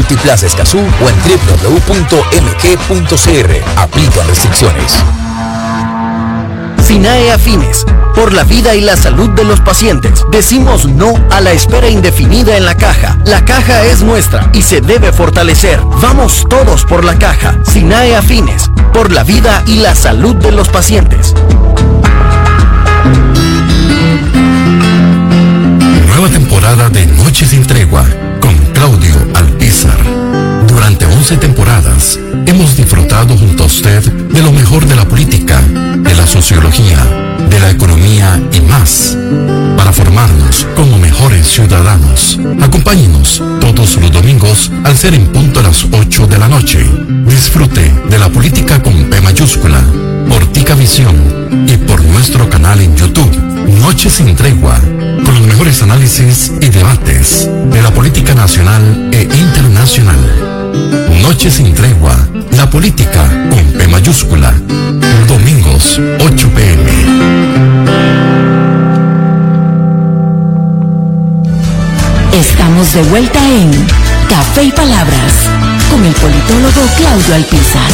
Multiplaza Escazú o en www.mg.cr. Aplican restricciones. SINAE Afines, por la vida y la salud de los pacientes. Decimos no a la espera indefinida en la caja. La caja es nuestra y se debe fortalecer. Vamos todos por la caja. SINAE Afines, por la vida y la salud de los pacientes. Nueva temporada de Noche sin Tregua con Claudio Alpizar. Durante 11 temporadas hemos disfrutado junto a usted de lo mejor de la política, de la sociología, de la economía y más, para formarnos como mejores ciudadanos. Acompáñenos todos los domingos al ser en punto a las 8 de la noche. Disfrute de la política con P mayúscula, por Tica Visión y por nuestro canal en YouTube, Noche sin Tregua, con los mejores análisis y debates de la política nacional e internacional. Noche sin tregua, la política con P mayúscula. Domingos, 8 pm. Estamos de vuelta en Café y Palabras con el politólogo Claudio Alpizar.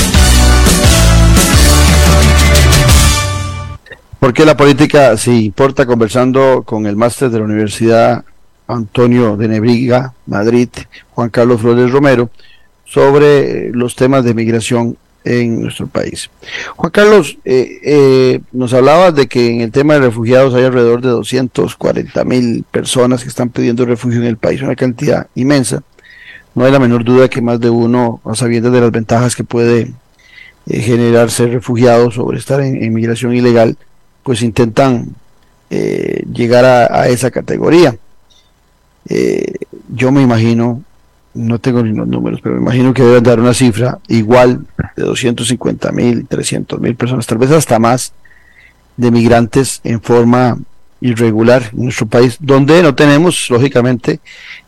¿Por qué la política se importa conversando con el máster de la Universidad Antonio de Nebriga, Madrid, Juan Carlos Flores Romero, sobre los temas de migración en nuestro país. Juan Carlos, eh, eh, nos hablabas de que en el tema de refugiados hay alrededor de 240 mil personas que están pidiendo refugio en el país, una cantidad inmensa. No hay la menor duda que más de uno, a sabiendas de las ventajas que puede eh, generar ser refugiado sobre estar en, migración ilegal, pues intentan eh, llegar a, a, esa categoría. Eh, yo me imagino, no tengo ni los números, pero me imagino que deben dar una cifra igual de 250 mil, 300 mil personas, tal vez hasta más, de migrantes en forma irregular en nuestro país, donde no tenemos, lógicamente,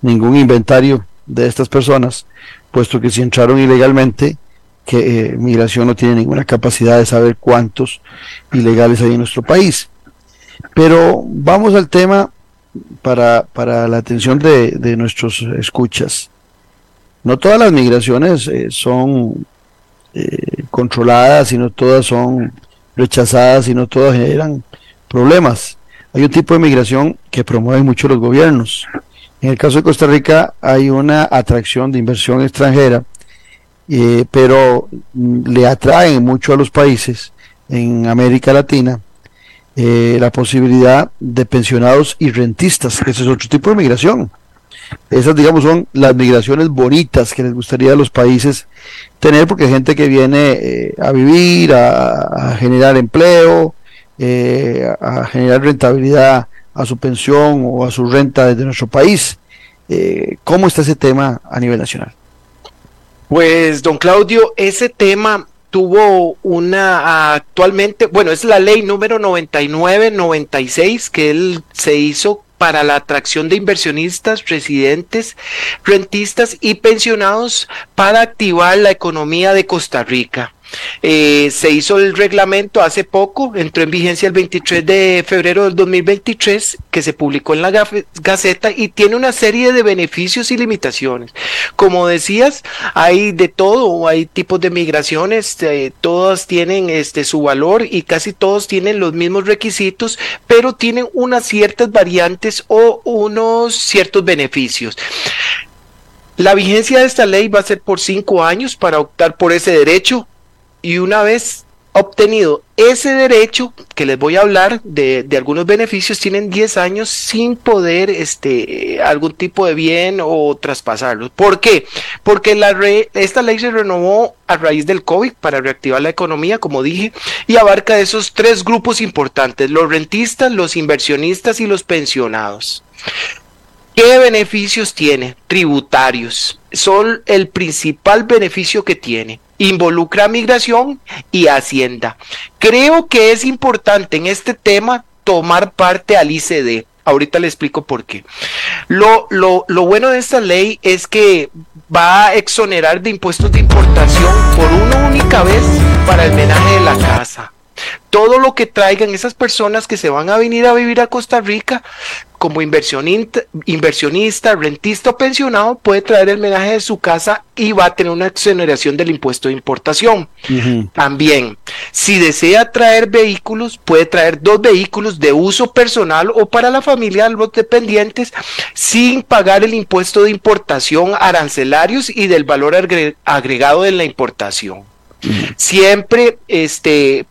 ningún inventario de estas personas, puesto que si entraron ilegalmente, que eh, migración no tiene ninguna capacidad de saber cuántos ilegales hay en nuestro país. Pero vamos al tema para, para la atención de, de nuestros escuchas. No todas las migraciones eh, son eh, controladas, sino todas son rechazadas, y no todas generan problemas. Hay un tipo de migración que promueven mucho los gobiernos. En el caso de Costa Rica hay una atracción de inversión extranjera eh, pero le atraen mucho a los países en América Latina eh, la posibilidad de pensionados y rentistas, que ese es otro tipo de migración. Esas, digamos, son las migraciones bonitas que les gustaría a los países tener, porque gente que viene eh, a vivir, a, a generar empleo, eh, a generar rentabilidad a su pensión o a su renta desde nuestro país. Eh, ¿Cómo está ese tema a nivel nacional? Pues, don Claudio, ese tema tuvo una actualmente, bueno, es la ley número 9996 que él se hizo para la atracción de inversionistas, residentes, rentistas y pensionados para activar la economía de Costa Rica. Eh, se hizo el reglamento hace poco, entró en vigencia el 23 de febrero del 2023, que se publicó en la Gaceta y tiene una serie de beneficios y limitaciones. Como decías, hay de todo, hay tipos de migraciones, eh, todas tienen este, su valor y casi todos tienen los mismos requisitos, pero tienen unas ciertas variantes o unos ciertos beneficios. La vigencia de esta ley va a ser por cinco años para optar por ese derecho y una vez obtenido ese derecho que les voy a hablar de, algunos beneficios tienen 10 años sin poder este algún tipo de bien o traspasarlos. ¿Por qué? Porque esta ley se renovó a raíz del COVID para reactivar la economía, como dije, y abarca esos tres grupos importantes, los rentistas, los inversionistas y los pensionados. ¿Qué beneficios tiene? Tributarios. Son el principal beneficio que tiene. Involucra migración y hacienda. Creo que es importante en este tema tomar parte al ICD. Ahorita le explico por qué. Lo, lo, lo bueno de esta ley es que va a exonerar de impuestos de importación por una única vez para el menaje de la casa todo lo que traigan esas personas que se van a venir a vivir a Costa Rica como inversionista, inversionista, rentista o pensionado puede traer el menaje de su casa y va a tener una exoneración del impuesto de importación. También, si desea traer vehículos, puede traer dos vehículos de uso personal o para la familia de los dependientes sin pagar el impuesto de importación, arancelarios y del valor agregado de la importación. Siempre este,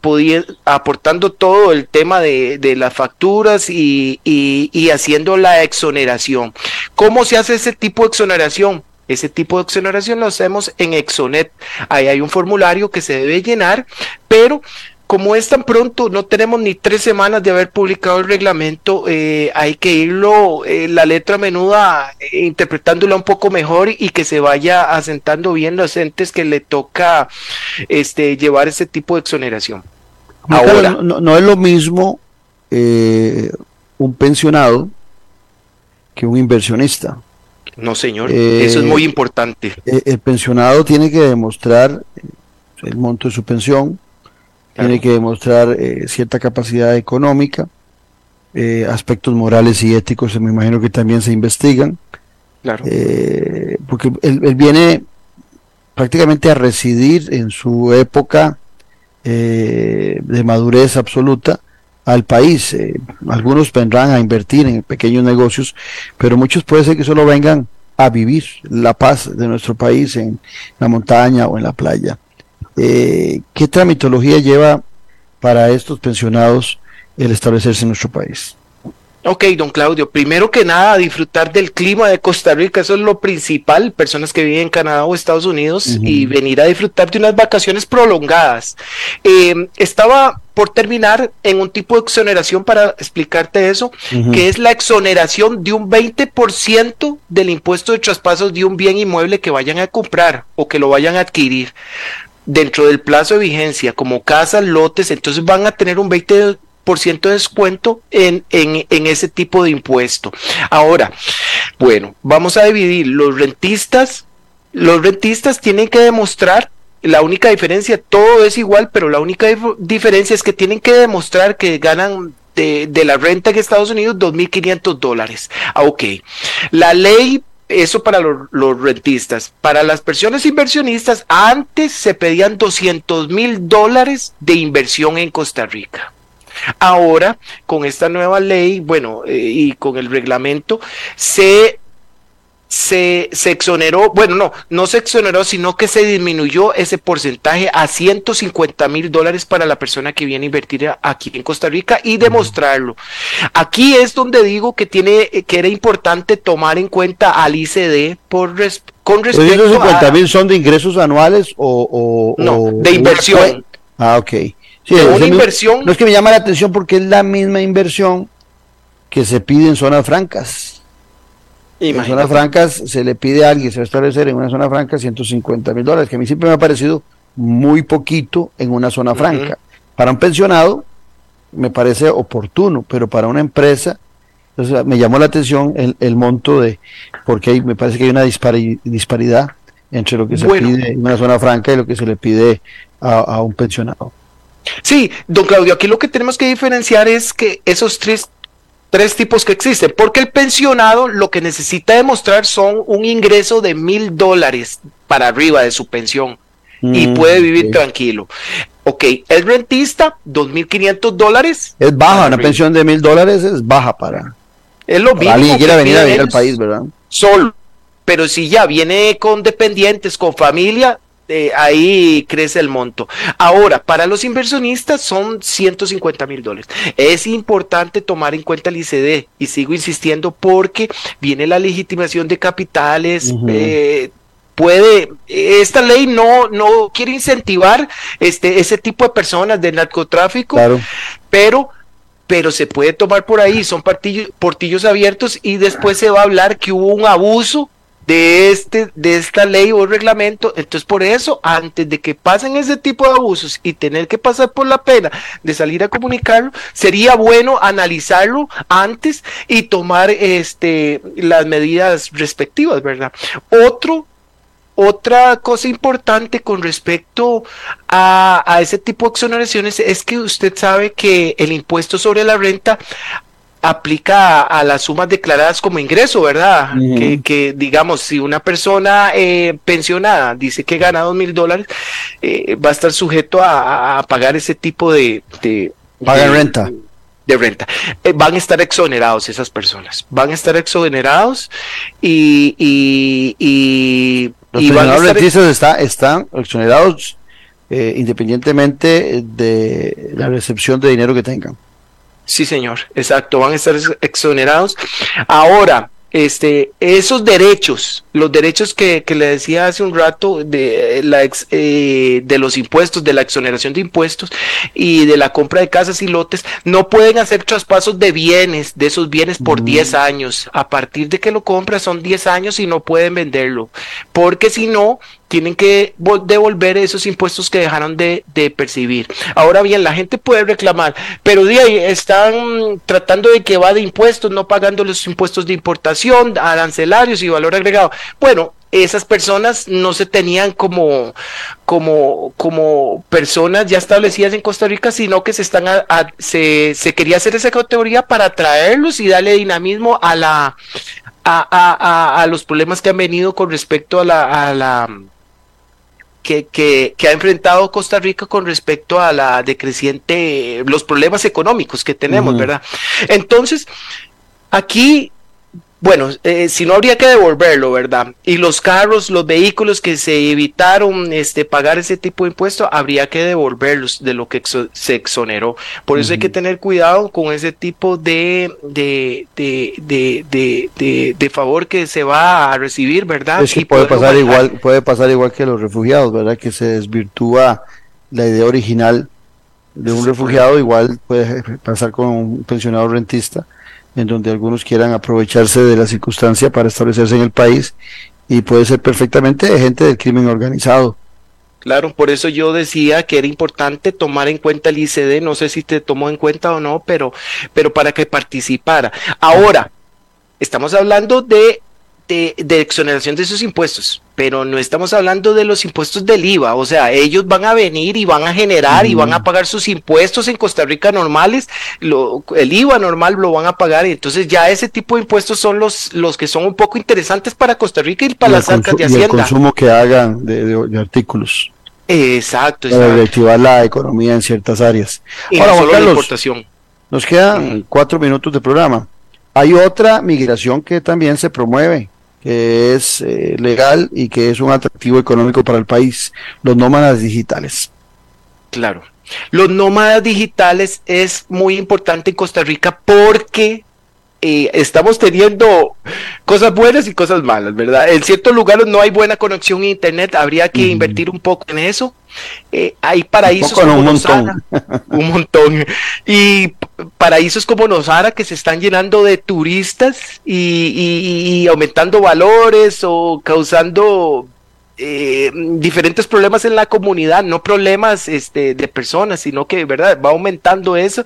aportando todo el tema de, las facturas y, y, haciendo la exoneración. ¿Cómo se hace ese tipo de exoneración? Ese tipo de exoneración lo hacemos en Exonet. Ahí hay un formulario que se debe llenar, pero como es tan pronto, no tenemos ni tres semanas de haber publicado el reglamento, eh, hay que irlo, eh, la letra menuda, eh, interpretándola un poco mejor y que se vaya asentando bien los entes que le toca este, llevar ese tipo de exoneración. Ahora, no, es lo mismo un pensionado que un inversionista. No, señor, eso es muy importante. el pensionado tiene que demostrar el monto de su pensión, tiene que demostrar eh, cierta capacidad económica, eh, aspectos morales y éticos, me imagino que también se investigan. Claro. Eh, porque él, viene prácticamente a residir en su época de madurez absoluta al país. algunos vendrán a invertir en pequeños negocios, pero muchos puede ser que solo vengan a vivir la paz de nuestro país en la montaña o en la playa. Eh, ¿qué tramitología lleva para estos pensionados el establecerse en nuestro país? Ok, don Claudio, primero que nada, disfrutar del clima de Costa Rica, eso es lo principal, personas que viven en Canadá o Estados Unidos y venir a disfrutar de unas vacaciones prolongadas. Eh, estaba por terminar en un tipo de exoneración para explicarte eso, que es la exoneración de un 20% del impuesto de traspasos de un bien inmueble que vayan a comprar o que lo vayan a adquirir dentro del plazo de vigencia como casas, lotes, entonces van a tener un 20% de descuento en, en, en, ese tipo de impuesto. Ahora, bueno, vamos a dividir los rentistas. Los rentistas tienen que demostrar, la única diferencia, todo es igual, pero la única diferencia es que tienen que demostrar que ganan de, de la renta en Estados Unidos 2.500 dólares. Ah, ok. La ley eso para los, rentistas. Para las personas inversionistas, antes se pedían 200 mil dólares de inversión en Costa Rica. Ahora, con esta nueva ley, bueno, eh, y con el reglamento, se se, se, exoneró, bueno, no, no se exoneró, sino que se disminuyó ese porcentaje a 150 mil dólares para la persona que viene a invertir aquí en Costa Rica y demostrarlo. Aquí es donde digo que tiene, que era importante tomar en cuenta al ICD por con respecto ¿Esos 50 mil son de ingresos anuales o, no, de inversión? Ah, ok. Sí, una inversión. No es que me llama la atención porque es la misma inversión que se pide en zonas francas. En zonas francas se le pide a alguien, se va a establecer en una zona franca 150 mil dólares, que a mí siempre me ha parecido muy poquito en una zona franca. Para un pensionado me parece oportuno, pero para una empresa, me llamó la atención el, monto de, porque me parece que hay una disparidad entre lo que se pide en una zona franca y lo que se le pide a, un pensionado. Sí, don Claudio, aquí lo que tenemos que diferenciar es que esos tres, tres tipos que existen, porque el pensionado lo que necesita demostrar son un ingreso de mil dólares para arriba de su pensión y mm, puede vivir tranquilo. Ok, el rentista, dos mil quinientos dólares. Es baja, una pensión de mil dólares es baja para, es lo mismo alguien que quiera venir a vivir al país, ¿verdad? Solo pero si ya viene con dependientes, con familia, eh, ahí crece el monto. Ahora, para los inversionistas son 150 mil dólares. Es importante tomar en cuenta el ICD y sigo insistiendo porque viene la legitimación de capitales. Eh, puede, esta ley no, no quiere incentivar este, ese tipo de personas de narcotráfico, pero pero se puede tomar por ahí, son portillos abiertos y después se va a hablar que hubo un abuso de, este, de esta ley o reglamento. Entonces, por eso, antes de que pasen ese tipo de abusos y tener que pasar por la pena de salir a comunicarlo, sería bueno analizarlo antes y tomar este, las medidas respectivas, ¿verdad? Otro otra cosa importante con respecto a, a, ese tipo de exoneraciones es que usted sabe que el impuesto sobre la renta aplica a, las sumas declaradas como ingreso, ¿verdad? que, digamos, si una persona eh, pensionada dice que gana dos mil dólares, eh, va a estar sujeto a, pagar ese tipo de... de renta. De renta. Eh, van a estar exonerados esas personas. Van a estar exonerados y... y, y Los van a estar... están exonerados independientemente de la recepción de dinero que tengan. Sí, señor, exacto, van a estar exonerados. Ahora, este, esos derechos, los derechos que, le decía hace un rato de, la eh, de los impuestos, de la exoneración de impuestos y de la compra de casas y lotes, no pueden hacer traspasos de bienes, de esos bienes por 10 años. A partir de que lo compra son 10 años y no pueden venderlo, porque si no, tienen que devolver esos impuestos que dejaron de, percibir. Ahora bien, la gente puede reclamar, pero de están tratando de que va de impuestos, no pagando los impuestos de importación, arancelarios y valor agregado. Bueno, esas personas no se tenían como, como, como personas ya establecidas en Costa Rica, sino que se están se, se quería hacer esa categoría para atraerlos y darle dinamismo a la a, a, los problemas que han venido con respecto a la, a la que, ha enfrentado Costa Rica con respecto a la decreciente, los problemas económicos que tenemos, ¿verdad? Entonces, aquí bueno, eh, si no habría que devolverlo, ¿verdad? Y los carros, los vehículos que se evitaron este, pagar ese tipo de impuestos, habría que devolverlos de lo que se exoneró. Por eso hay que tener cuidado con ese tipo de, de, de, de, de, favor que se va a recibir, ¿verdad? Es que puede pasar, igual, puede pasar igual que los refugiados, ¿verdad? Que se desvirtúa la idea original de un refugiado, igual puede pasar con un pensionado rentista en donde algunos quieran aprovecharse de la circunstancia para establecerse en el país y puede ser perfectamente gente del crimen organizado. Claro, por eso yo decía que era importante tomar en cuenta el ICD, no sé si te tomó en cuenta o no, pero, pero para que participara. Ahora, estamos hablando de de, exoneración de esos impuestos, pero no estamos hablando de los impuestos del IVA, o sea, ellos van a venir y van a generar y van a pagar sus impuestos en Costa Rica normales, lo, el IVA normal lo van a pagar y entonces ya ese tipo de impuestos son los, los que son un poco interesantes para Costa Rica y para las arcas de Hacienda. Y el consumo que hagan de, artículos. Exacto, Para reactivar la economía en ciertas áreas. Ahora, solo la importación. Nos quedan cuatro minutos de programa. Hay otra migración que también se promueve, que es eh, legal y que es un atractivo económico para el país, los nómadas digitales. Claro. Los nómadas digitales es muy importante en Costa Rica porque eh, estamos teniendo cosas buenas y cosas malas, ¿verdad? En ciertos lugares no hay buena conexión a Internet, habría que invertir un poco en eso. Eh, hay paraísos como un montón. un montón. Y paraísos como Nosara que se están llenando de turistas y, aumentando valores o causando eh, diferentes problemas en la comunidad, no problemas este, de personas, sino que, ¿verdad? Va aumentando eso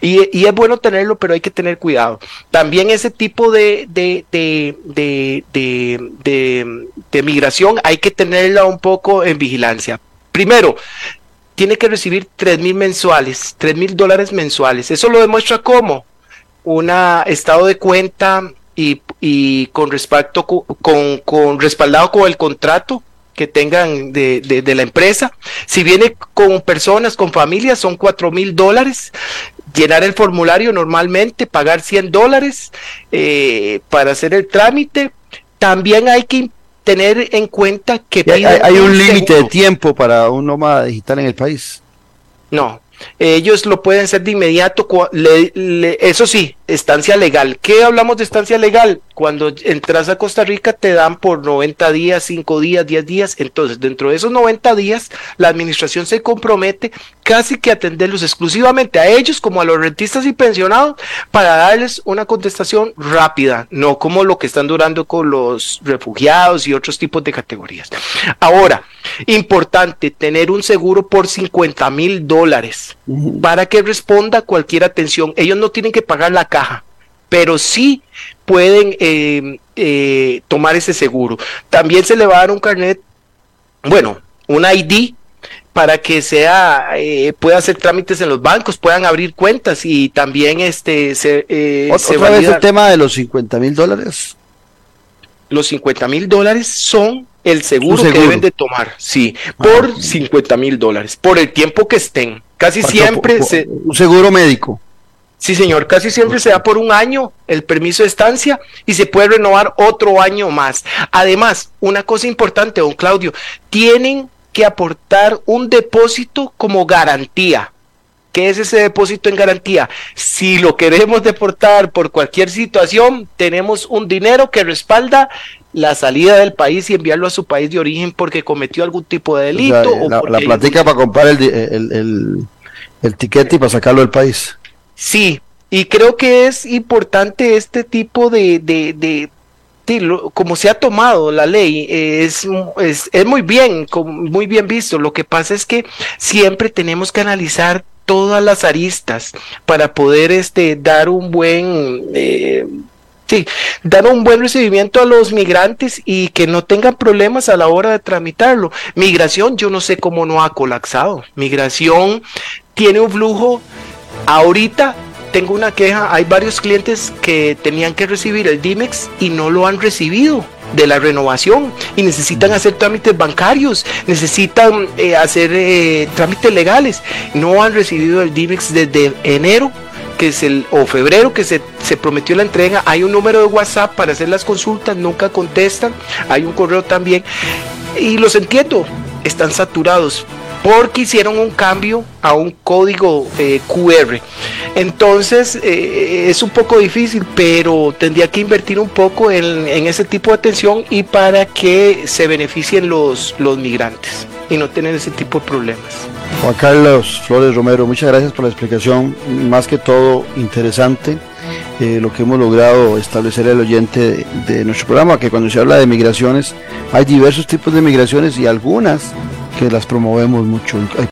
y, y, es bueno tenerlo, pero hay que tener cuidado. También ese tipo de, de, de, de, de migración hay que tenerla un poco en vigilancia. Primero, tiene que recibir 3 mil mensuales, 3 mil dólares mensuales. Eso lo demuestra como un estado de cuenta y, y con respecto con, con, respaldado con el contrato que tengan de, de, la empresa. Si viene con personas, con familias, son 4 mil dólares. Llenar el formulario normalmente, pagar 100 dólares eh, para hacer el trámite. También hay que tener en cuenta que hay, hay, un límite de tiempo para un nómada digital en el país. No, ellos lo pueden hacer de inmediato, eso sí, estancia legal. ¿Qué hablamos de estancia legal? Cuando entras a Costa Rica te dan por 90 días, 5 días, 10 días. Entonces, dentro de esos 90 días, la administración se compromete casi que a atenderlos exclusivamente a ellos como a los rentistas y pensionados para darles una contestación rápida, no como lo que están durando con los refugiados y otros tipos de categorías. Ahora, importante tener un seguro por 50 mil dólares para que responda cualquier atención. Ellos no tienen que pagar la caja, pero sí pueden eh, eh, tomar ese seguro. También se le va a dar un carnet, bueno, un ID para que sea eh, pueda hacer trámites en los bancos, puedan abrir cuentas y también este se, eh, otra vez el tema de los 50 mil dólares. Los 50 mil dólares son el seguro, que deben de tomar, sí, por ah, 50 mil dólares, por el tiempo que estén. Casi siempre se, un seguro médico. Sí, señor, casi siempre se da por un año el permiso de estancia y se puede renovar otro año más. Además, una cosa importante, don Claudio, tienen que aportar un depósito como garantía. ¿Qué es ese depósito en garantía? Si lo queremos deportar por cualquier situación, tenemos un dinero que respalda la salida del país y enviarlo a su país de origen porque cometió algún tipo de delito. O la, la platica para comprar el, el, el, tiquete y para sacarlo del país. Sí, y creo que es importante este tipo de, como se ha tomado la ley, es, es, es, muy bien, muy bien visto. Lo que pasa es que siempre tenemos que analizar todas las aristas para poder este, dar un buen... Eh, Sí, dar un buen recibimiento a los migrantes y que no tengan problemas a la hora de tramitarlo. Migración, yo no sé cómo no ha colapsado. Migración tiene un flujo. Ahorita tengo una queja, hay varios clientes que tenían que recibir el DIMEX y no lo han recibido de la renovación y necesitan hacer trámites bancarios, necesitan eh, hacer eh, trámites legales. No han recibido el DIMEX desde enero que es el o febrero que se, se, prometió la entrega, hay un número de WhatsApp para hacer las consultas, nunca contestan, hay un correo también. Y los entiendo, están saturados porque hicieron un cambio a un código eh, QR. Entonces eh, es un poco difícil, pero tendría que invertir un poco en, ese tipo de atención y para que se beneficien los, los migrantes y no tener ese tipo de problemas. Juan Carlos Flores Romero, muchas gracias por la explicación, más que todo interesante. Eh, lo que hemos logrado establecer el oyente de, nuestro programa, que cuando se habla de migraciones, hay diversos tipos de migraciones y algunas que las promovemos mucho.